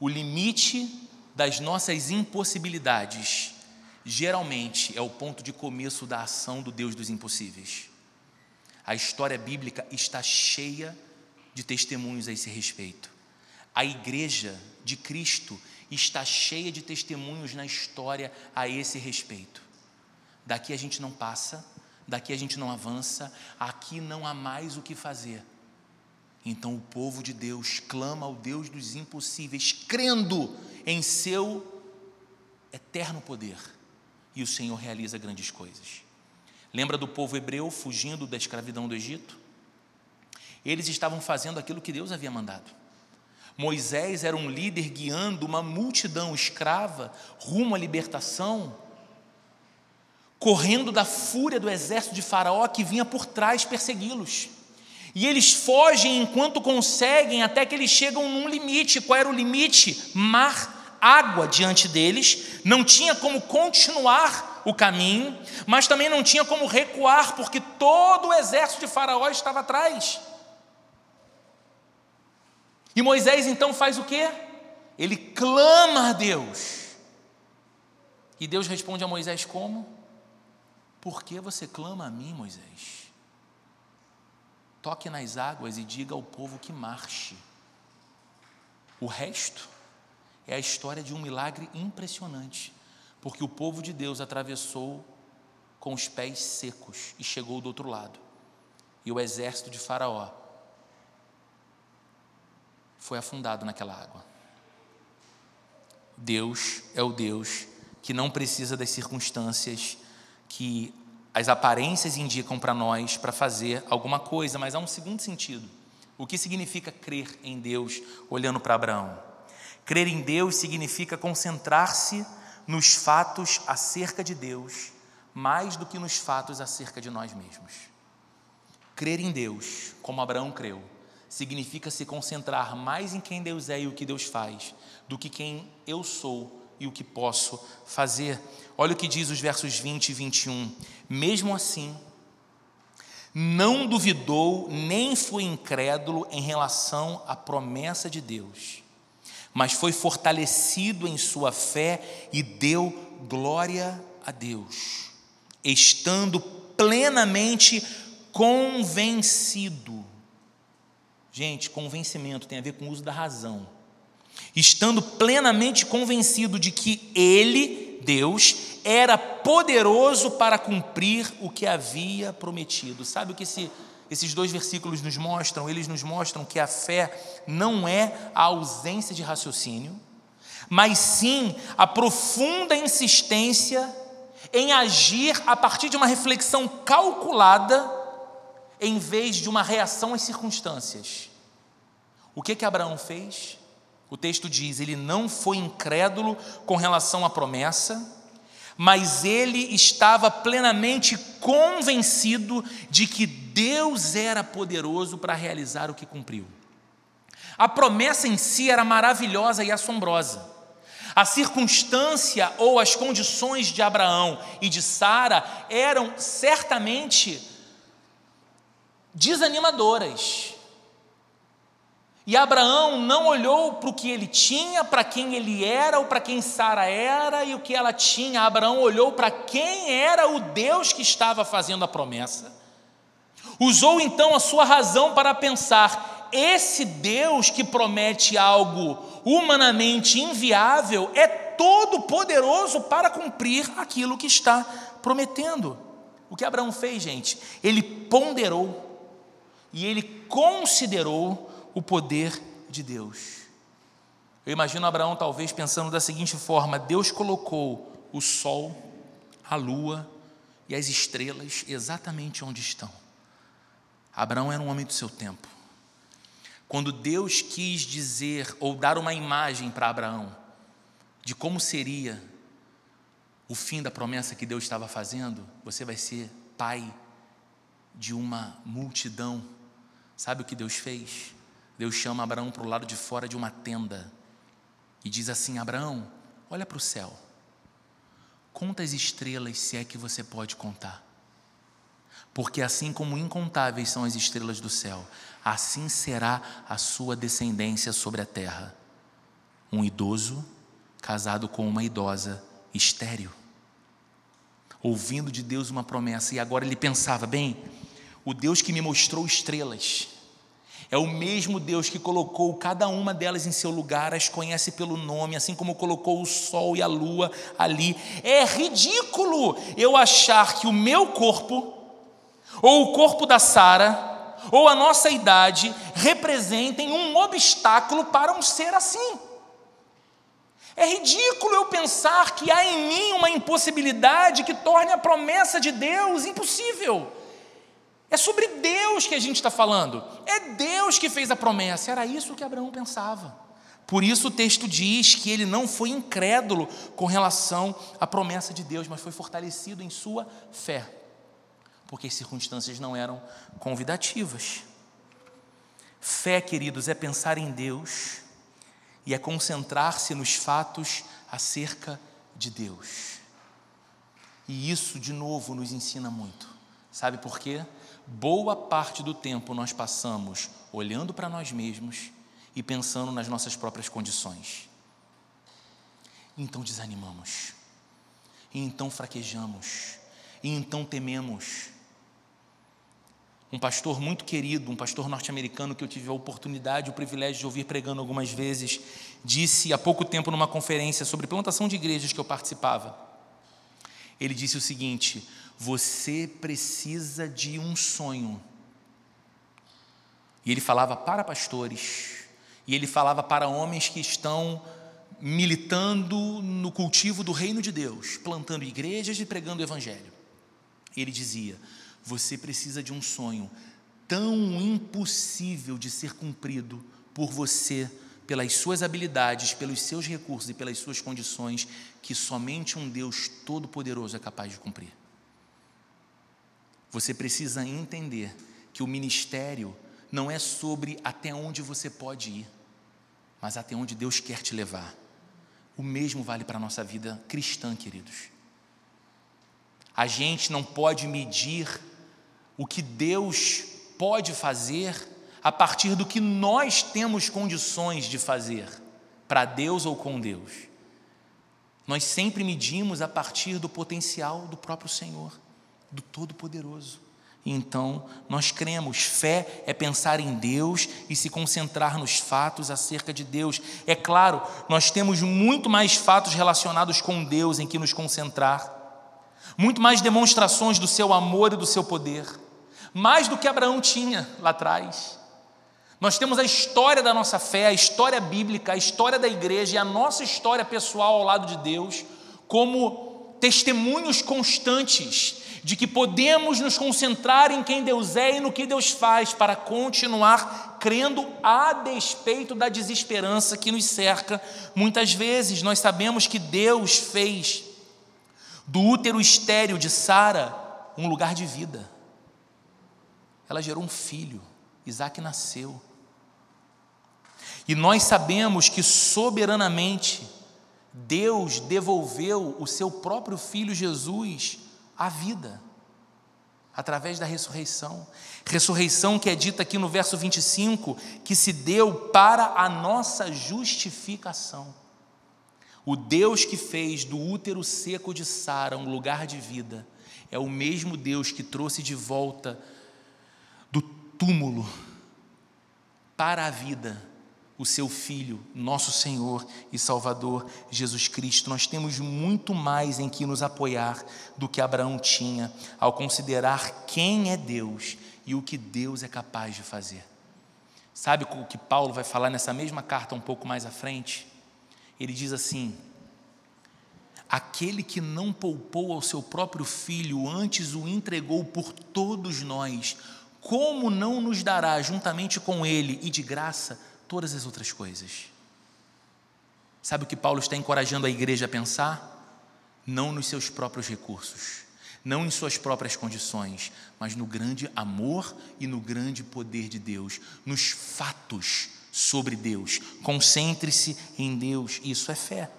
Speaker 1: o limite das nossas impossibilidades geralmente é o ponto de começo da ação do Deus dos impossíveis. A história bíblica está cheia de testemunhos a esse respeito. A igreja de Cristo está cheia de testemunhos na história a esse respeito. Daqui a gente não passa, daqui a gente não avança, aqui não há mais o que fazer. Então o povo de Deus clama ao Deus dos impossíveis, crendo em seu eterno poder. E o Senhor realiza grandes coisas. Lembra do povo hebreu fugindo da escravidão do Egito? Eles estavam fazendo aquilo que Deus havia mandado. Moisés era um líder guiando uma multidão escrava rumo à libertação, correndo da fúria do exército de Faraó que vinha por trás persegui-los. E eles fogem enquanto conseguem, até que eles chegam num limite. Qual era o limite? Mar, água diante deles, não tinha como continuar o caminho, mas também não tinha como recuar, porque todo o exército de Faraó estava atrás. E Moisés então faz o quê? Ele clama a Deus. E Deus responde a Moisés como? Por que você clama a mim, Moisés? Toque nas águas e diga ao povo que marche. O resto é a história de um milagre impressionante, porque o povo de Deus atravessou com os pés secos e chegou do outro lado. E o exército de Faraó foi afundado naquela água. Deus é o Deus que não precisa das circunstâncias que as aparências indicam para nós para fazer alguma coisa, mas há um segundo sentido. O que significa crer em Deus olhando para Abraão? Crer em Deus significa concentrar-se nos fatos acerca de Deus, mais do que nos fatos acerca de nós mesmos. Crer em Deus, como Abraão creu, significa se concentrar mais em quem Deus é e o que Deus faz, do que quem eu sou e o que posso fazer. Olha o que diz os versos 20 e 21. Mesmo assim, não duvidou nem foi incrédulo em relação à promessa de Deus, mas foi fortalecido em sua fé e deu glória a Deus, estando plenamente convencido Gente, convencimento tem a ver com o uso da razão. Estando plenamente convencido de que Ele, Deus, era poderoso para cumprir o que havia prometido. Sabe o que esse, esses dois versículos nos mostram? Eles nos mostram que a fé não é a ausência de raciocínio, mas sim a profunda insistência em agir a partir de uma reflexão calculada em vez de uma reação às circunstâncias. O que que Abraão fez? O texto diz: ele não foi incrédulo com relação à promessa, mas ele estava plenamente convencido de que Deus era poderoso para realizar o que cumpriu. A promessa em si era maravilhosa e assombrosa. A circunstância ou as condições de Abraão e de Sara eram certamente desanimadoras. E Abraão não olhou para o que ele tinha, para quem ele era ou para quem Sara era e o que ela tinha. Abraão olhou para quem era o Deus que estava fazendo a promessa. Usou então a sua razão para pensar: esse Deus que promete algo humanamente inviável é todo poderoso para cumprir aquilo que está prometendo. O que Abraão fez, gente? Ele ponderou e ele considerou o poder de Deus. Eu imagino Abraão talvez pensando da seguinte forma: Deus colocou o sol, a lua e as estrelas exatamente onde estão. Abraão era um homem do seu tempo. Quando Deus quis dizer ou dar uma imagem para Abraão de como seria o fim da promessa que Deus estava fazendo, você vai ser pai de uma multidão. Sabe o que Deus fez? Deus chama Abraão para o lado de fora de uma tenda e diz assim: Abraão, olha para o céu, conta as estrelas se é que você pode contar. Porque assim como incontáveis são as estrelas do céu, assim será a sua descendência sobre a terra. Um idoso casado com uma idosa estéril. Ouvindo de Deus uma promessa, e agora ele pensava: bem, o Deus que me mostrou estrelas, é o mesmo Deus que colocou cada uma delas em seu lugar, as conhece pelo nome, assim como colocou o sol e a lua ali. É ridículo eu achar que o meu corpo, ou o corpo da Sara, ou a nossa idade representem um obstáculo para um ser assim. É ridículo eu pensar que há em mim uma impossibilidade que torne a promessa de Deus impossível. É sobre Deus que a gente está falando. É Deus que fez a promessa. Era isso que Abraão pensava. Por isso o texto diz que ele não foi incrédulo com relação à promessa de Deus, mas foi fortalecido em sua fé, porque as circunstâncias não eram convidativas. Fé, queridos, é pensar em Deus e é concentrar-se nos fatos acerca de Deus. E isso, de novo, nos ensina muito. Sabe por quê? Boa parte do tempo nós passamos olhando para nós mesmos e pensando nas nossas próprias condições. Então desanimamos, e então fraquejamos, e então tememos. Um pastor muito querido, um pastor norte-americano que eu tive a oportunidade, o privilégio de ouvir pregando algumas vezes, disse há pouco tempo numa conferência sobre plantação de igrejas que eu participava. Ele disse o seguinte: você precisa de um sonho. E ele falava para pastores, e ele falava para homens que estão militando no cultivo do reino de Deus, plantando igrejas e pregando o evangelho. Ele dizia: Você precisa de um sonho tão impossível de ser cumprido por você, pelas suas habilidades, pelos seus recursos e pelas suas condições, que somente um Deus todo-poderoso é capaz de cumprir. Você precisa entender que o ministério não é sobre até onde você pode ir, mas até onde Deus quer te levar. O mesmo vale para a nossa vida cristã, queridos. A gente não pode medir o que Deus pode fazer a partir do que nós temos condições de fazer para Deus ou com Deus. Nós sempre medimos a partir do potencial do próprio Senhor do Todo-Poderoso. Então, nós cremos, fé é pensar em Deus e se concentrar nos fatos acerca de Deus. É claro, nós temos muito mais fatos relacionados com Deus em que nos concentrar, muito mais demonstrações do seu amor e do seu poder, mais do que Abraão tinha lá atrás. Nós temos a história da nossa fé, a história bíblica, a história da igreja e a nossa história pessoal ao lado de Deus, como testemunhos constantes de que podemos nos concentrar em quem Deus é e no que Deus faz para continuar crendo a despeito da desesperança que nos cerca. Muitas vezes nós sabemos que Deus fez do útero estéril de Sara um lugar de vida. Ela gerou um filho, Isaac nasceu. E nós sabemos que soberanamente Deus devolveu o seu próprio filho Jesus a vida. através da ressurreição. Ressurreição que é dita aqui no verso 25, que se deu para a nossa justificação. O Deus que fez do útero seco de Sara um lugar de vida, é o mesmo Deus que trouxe de volta do túmulo para a vida o seu Filho, nosso Senhor e Salvador Jesus Cristo. Nós temos muito mais em que nos apoiar do que Abraão tinha ao considerar quem é Deus e o que Deus é capaz de fazer. Sabe o que Paulo vai falar nessa mesma carta um pouco mais à frente? Ele diz assim: Aquele que não poupou ao seu próprio filho, antes o entregou por todos nós, como não nos dará juntamente com ele e de graça todas as outras coisas. Sabe o que Paulo está encorajando a igreja a pensar? Não nos seus próprios recursos, não em suas próprias condições, mas no grande amor e no grande poder de Deus, nos fatos sobre Deus. Concentre-se em Deus, isso é fé.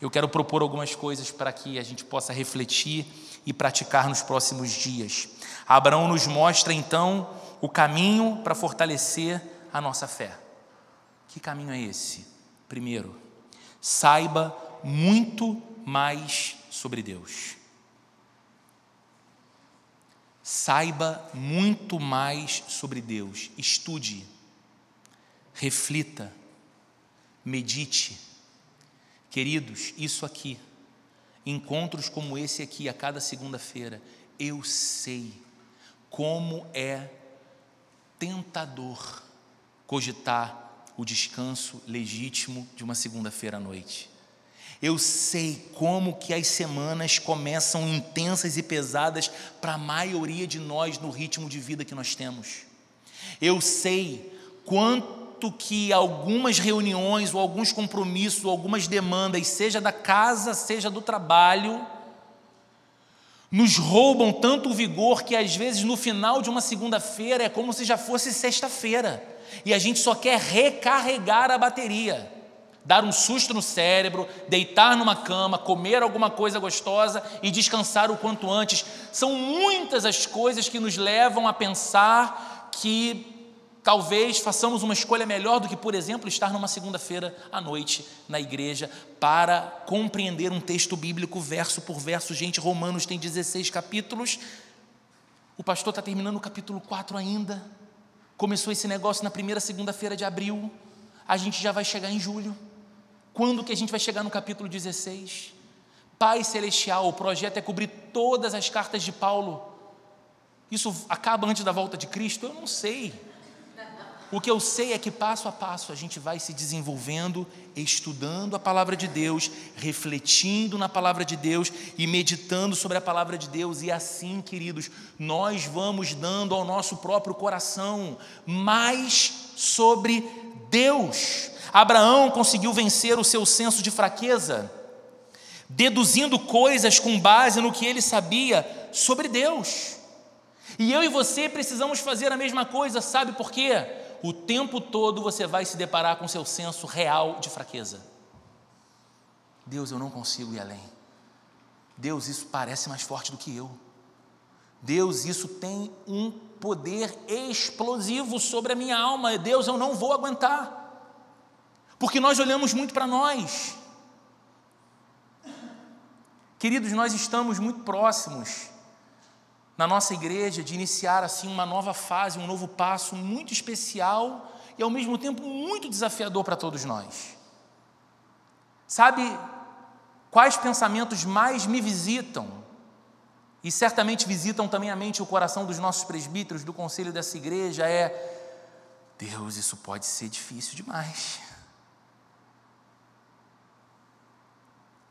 Speaker 1: Eu quero propor algumas coisas para que a gente possa refletir e praticar nos próximos dias. Abraão nos mostra então o caminho para fortalecer a nossa fé. Que caminho é esse? Primeiro, saiba muito mais sobre Deus. Saiba muito mais sobre Deus. Estude, reflita, medite. Queridos, isso aqui, encontros como esse aqui a cada segunda-feira, eu sei como é tentador cogitar o descanso legítimo de uma segunda-feira à noite. Eu sei como que as semanas começam intensas e pesadas para a maioria de nós no ritmo de vida que nós temos. Eu sei quanto que algumas reuniões ou alguns compromissos, ou algumas demandas, seja da casa, seja do trabalho, nos roubam tanto o vigor que às vezes no final de uma segunda-feira é como se já fosse sexta-feira e a gente só quer recarregar a bateria, dar um susto no cérebro, deitar numa cama, comer alguma coisa gostosa e descansar o quanto antes. São muitas as coisas que nos levam a pensar que talvez façamos uma escolha melhor do que, por exemplo, estar numa segunda-feira à noite na igreja para compreender um texto bíblico verso por verso. Gente, Romanos tem 16 capítulos. O pastor está terminando o capítulo 4 ainda. Começou esse negócio na primeira segunda-feira de abril, a gente já vai chegar em julho. Quando que a gente vai chegar no capítulo 16? Pai Celestial, o projeto é cobrir todas as cartas de Paulo. Isso acaba antes da volta de Cristo? Eu não sei. O que eu sei é que passo a passo a gente vai se desenvolvendo, estudando a palavra de Deus, refletindo na palavra de Deus e meditando sobre a palavra de Deus, e assim, queridos, nós vamos dando ao nosso próprio coração mais sobre Deus. Abraão conseguiu vencer o seu senso de fraqueza, deduzindo coisas com base no que ele sabia sobre Deus. E eu e você precisamos fazer a mesma coisa, sabe por quê? O tempo todo você vai se deparar com seu senso real de fraqueza. Deus, eu não consigo ir além. Deus, isso parece mais forte do que eu. Deus, isso tem um poder explosivo sobre a minha alma. Deus, eu não vou aguentar. Porque nós olhamos muito para nós. Queridos, nós estamos muito próximos na nossa igreja de iniciar assim uma nova fase, um novo passo muito especial e ao mesmo tempo muito desafiador para todos nós. Sabe quais pensamentos mais me visitam? E certamente visitam também a mente e o coração dos nossos presbíteros do conselho dessa igreja é Deus, isso pode ser difícil demais.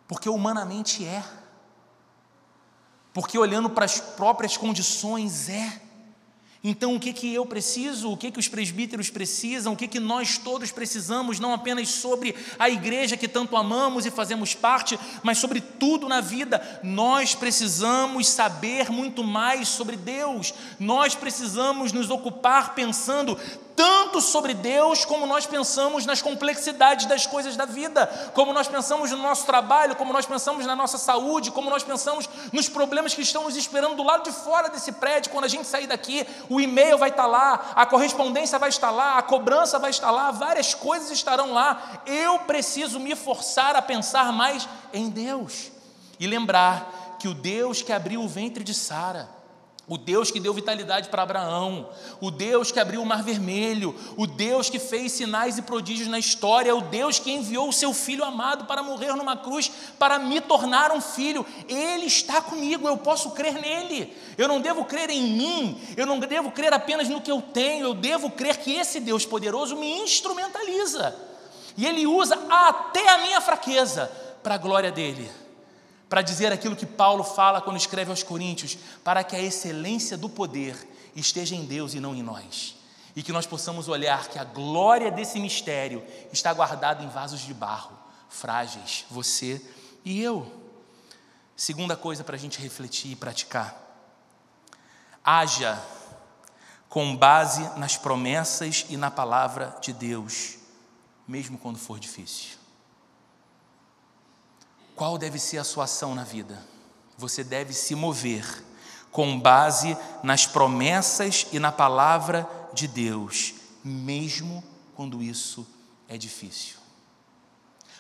Speaker 1: Porque humanamente é porque olhando para as próprias condições é. Então, o que, que eu preciso, o que, que os presbíteros precisam, o que, que nós todos precisamos, não apenas sobre a igreja que tanto amamos e fazemos parte, mas sobre tudo na vida, nós precisamos saber muito mais sobre Deus, nós precisamos nos ocupar pensando tanto sobre Deus como nós pensamos nas complexidades das coisas da vida, como nós pensamos no nosso trabalho, como nós pensamos na nossa saúde, como nós pensamos nos problemas que estão nos esperando do lado de fora desse prédio. Quando a gente sair daqui, o e-mail vai estar lá, a correspondência vai estar lá, a cobrança vai estar lá, várias coisas estarão lá. Eu preciso me forçar a pensar mais em Deus e lembrar que o Deus que abriu o ventre de Sara, o Deus que deu vitalidade para Abraão, o Deus que abriu o mar vermelho, o Deus que fez sinais e prodígios na história, o Deus que enviou o seu filho amado para morrer numa cruz, para me tornar um filho. Ele está comigo, eu posso crer nele. Eu não devo crer em mim, eu não devo crer apenas no que eu tenho, eu devo crer que esse Deus poderoso me instrumentaliza. E ele usa até a minha fraqueza para a glória dele para dizer aquilo que Paulo fala quando escreve aos Coríntios, para que a excelência do poder esteja em Deus e não em nós. E que nós possamos olhar que a glória desse mistério está guardada em vasos de barro, frágeis, você e eu. Segunda coisa para a gente refletir e praticar: haja com base nas promessas e na palavra de Deus, mesmo quando for difícil. Qual deve ser a sua ação na vida? Você deve se mover com base nas promessas e na palavra de Deus, mesmo quando isso é difícil.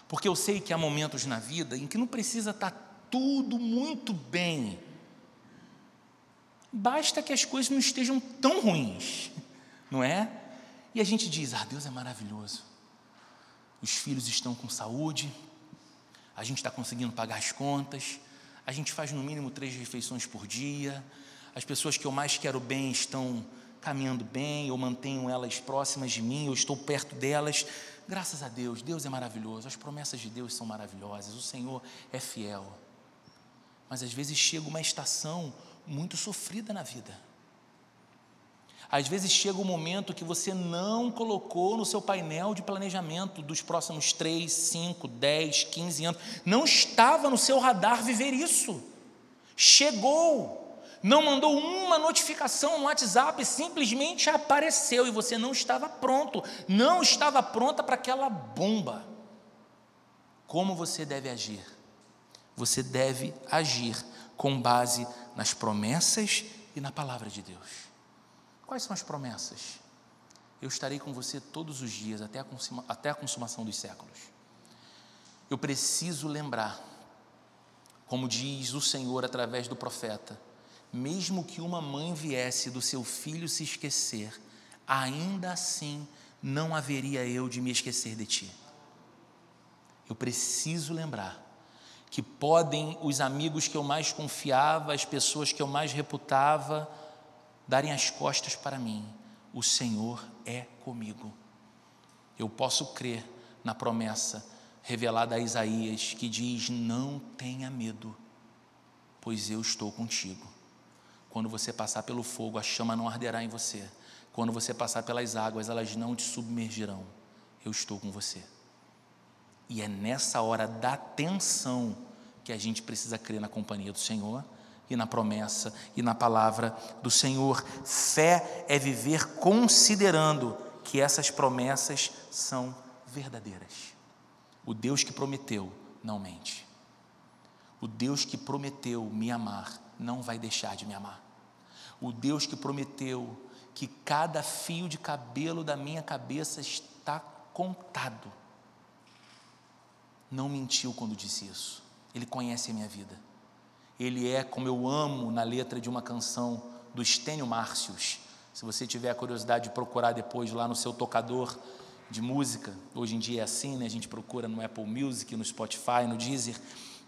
Speaker 1: Porque eu sei que há momentos na vida em que não precisa estar tudo muito bem. Basta que as coisas não estejam tão ruins, não é? E a gente diz: ah, Deus é maravilhoso. Os filhos estão com saúde, a gente está conseguindo pagar as contas, a gente faz no mínimo três refeições por dia, as pessoas que eu mais quero bem estão caminhando bem, eu mantenho elas próximas de mim, eu estou perto delas. Graças a Deus, Deus é maravilhoso, as promessas de Deus são maravilhosas, o Senhor é fiel. Mas às vezes chega uma estação muito sofrida na vida às vezes chega o um momento que você não colocou no seu painel de planejamento dos próximos 3, 5, 10, 15 anos. Não estava no seu radar viver isso. Chegou. Não mandou uma notificação no WhatsApp, simplesmente apareceu e você não estava pronto. Não estava pronta para aquela bomba. Como você deve agir? Você deve agir com base nas promessas e na palavra de Deus. Quais são as promessas? Eu estarei com você todos os dias, até a, consuma, até a consumação dos séculos. Eu preciso lembrar, como diz o Senhor através do profeta, mesmo que uma mãe viesse do seu filho se esquecer, ainda assim não haveria eu de me esquecer de ti. Eu preciso lembrar que podem os amigos que eu mais confiava, as pessoas que eu mais reputava, darem as costas para mim, o Senhor é comigo. Eu posso crer na promessa revelada a Isaías que diz: Não tenha medo, pois eu estou contigo. Quando você passar pelo fogo, a chama não arderá em você. Quando você passar pelas águas, elas não te submergirão. Eu estou com você. E é nessa hora da tensão que a gente precisa crer na companhia do Senhor e na promessa e na palavra do Senhor. Fé é viver considerando que essas promessas são verdadeiras. O Deus que prometeu não mente. O Deus que prometeu me amar não vai deixar de me amar. O Deus que prometeu que cada fio de cabelo da minha cabeça está contado, não mentiu quando disse isso. Ele conhece a minha vida ele é como eu amo na letra de uma canção do Estênio Márcios. Se você tiver a curiosidade de procurar depois lá no seu tocador de música, hoje em dia é assim, né? A gente procura no Apple Music, no Spotify, no Deezer,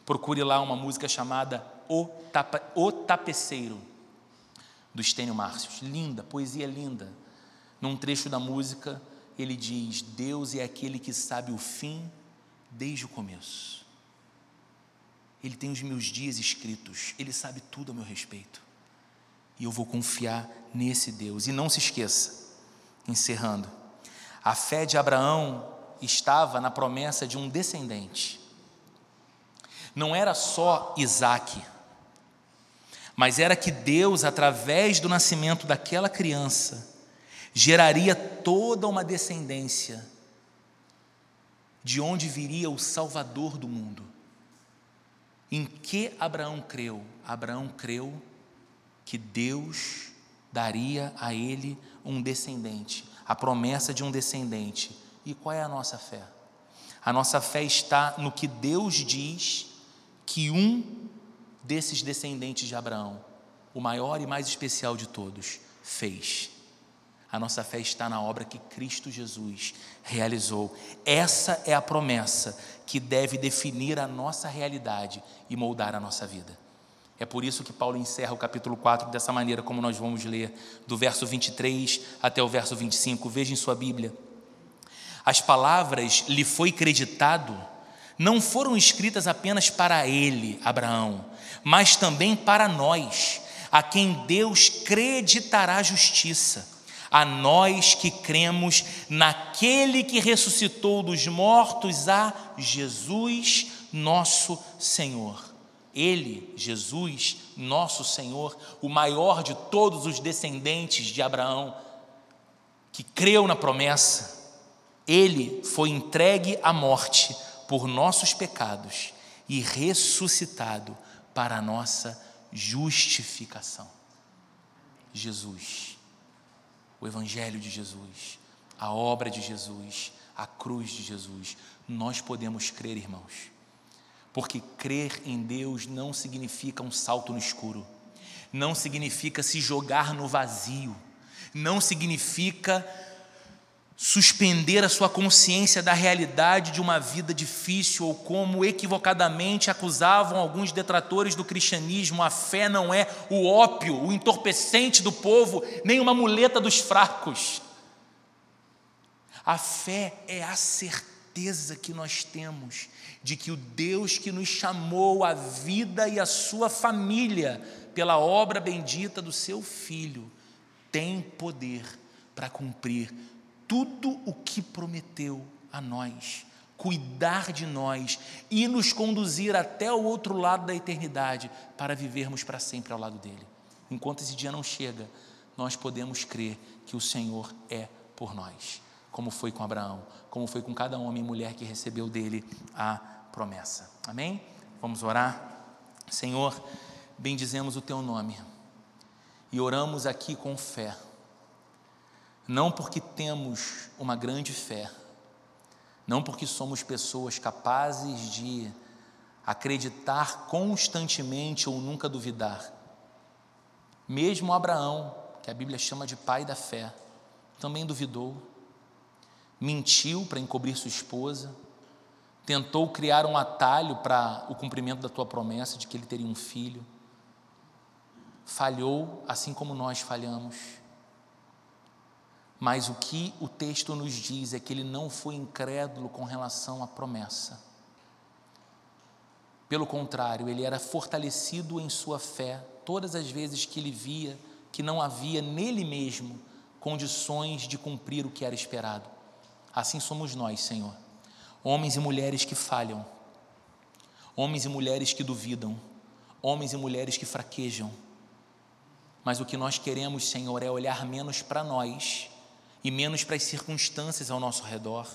Speaker 1: procure lá uma música chamada O, Tapa, o Tapeceiro, do Estênio Márcios. Linda, poesia linda. Num trecho da música, ele diz: Deus é aquele que sabe o fim desde o começo. Ele tem os meus dias escritos, Ele sabe tudo a meu respeito. E eu vou confiar nesse Deus. E não se esqueça, encerrando, a fé de Abraão estava na promessa de um descendente. Não era só Isaac, mas era que Deus, através do nascimento daquela criança, geraria toda uma descendência, de onde viria o Salvador do mundo. Em que Abraão creu? Abraão creu que Deus daria a ele um descendente, a promessa de um descendente. E qual é a nossa fé? A nossa fé está no que Deus diz que um desses descendentes de Abraão, o maior e mais especial de todos, fez. A nossa fé está na obra que Cristo Jesus realizou. Essa é a promessa que deve definir a nossa realidade e moldar a nossa vida. É por isso que Paulo encerra o capítulo 4 dessa maneira, como nós vamos ler, do verso 23 até o verso 25. Veja em sua Bíblia. As palavras lhe foi creditado não foram escritas apenas para ele, Abraão, mas também para nós, a quem Deus creditará justiça a nós que cremos naquele que ressuscitou dos mortos, a Jesus, nosso Senhor. Ele, Jesus, nosso Senhor, o maior de todos os descendentes de Abraão, que creu na promessa, ele foi entregue à morte por nossos pecados e ressuscitado para a nossa justificação. Jesus o Evangelho de Jesus, a obra de Jesus, a cruz de Jesus. Nós podemos crer, irmãos, porque crer em Deus não significa um salto no escuro, não significa se jogar no vazio, não significa suspender a sua consciência da realidade de uma vida difícil ou como equivocadamente acusavam alguns detratores do cristianismo, a fé não é o ópio, o entorpecente do povo, nem uma muleta dos fracos. A fé é a certeza que nós temos de que o Deus que nos chamou à vida e à sua família pela obra bendita do seu filho tem poder para cumprir tudo o que prometeu a nós, cuidar de nós e nos conduzir até o outro lado da eternidade para vivermos para sempre ao lado dele. Enquanto esse dia não chega, nós podemos crer que o Senhor é por nós, como foi com Abraão, como foi com cada homem e mulher que recebeu dele a promessa. Amém? Vamos orar. Senhor, bendizemos o teu nome e oramos aqui com fé não porque temos uma grande fé, não porque somos pessoas capazes de acreditar constantemente ou nunca duvidar. Mesmo Abraão, que a Bíblia chama de pai da fé, também duvidou, mentiu para encobrir sua esposa, tentou criar um atalho para o cumprimento da tua promessa de que ele teria um filho, falhou assim como nós falhamos mas o que o texto nos diz é que ele não foi incrédulo com relação à promessa. Pelo contrário, ele era fortalecido em sua fé todas as vezes que ele via que não havia nele mesmo condições de cumprir o que era esperado. Assim somos nós, Senhor. Homens e mulheres que falham, homens e mulheres que duvidam, homens e mulheres que fraquejam. Mas o que nós queremos, Senhor, é olhar menos para nós e menos para as circunstâncias ao nosso redor,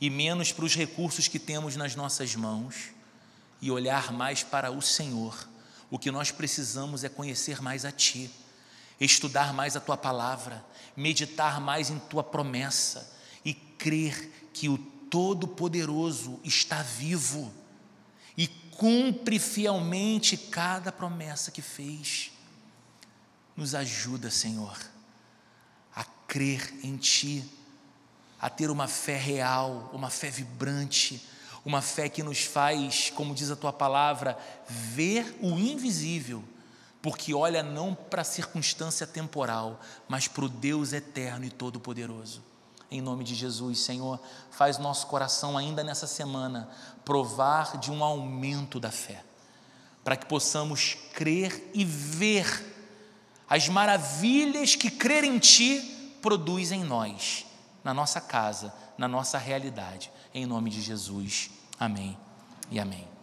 Speaker 1: e menos para os recursos que temos nas nossas mãos, e olhar mais para o Senhor. O que nós precisamos é conhecer mais a Ti, estudar mais a Tua palavra, meditar mais em Tua promessa e crer que o Todo-Poderoso está vivo e cumpre fielmente cada promessa que fez. Nos ajuda, Senhor crer em Ti, a ter uma fé real, uma fé vibrante, uma fé que nos faz, como diz a Tua palavra, ver o invisível, porque olha não para a circunstância temporal, mas para o Deus eterno e todo-poderoso. Em nome de Jesus, Senhor, faz nosso coração ainda nessa semana provar de um aumento da fé, para que possamos crer e ver as maravilhas que crer em Ti produz em nós, na nossa casa, na nossa realidade. Em nome de Jesus. Amém e amém.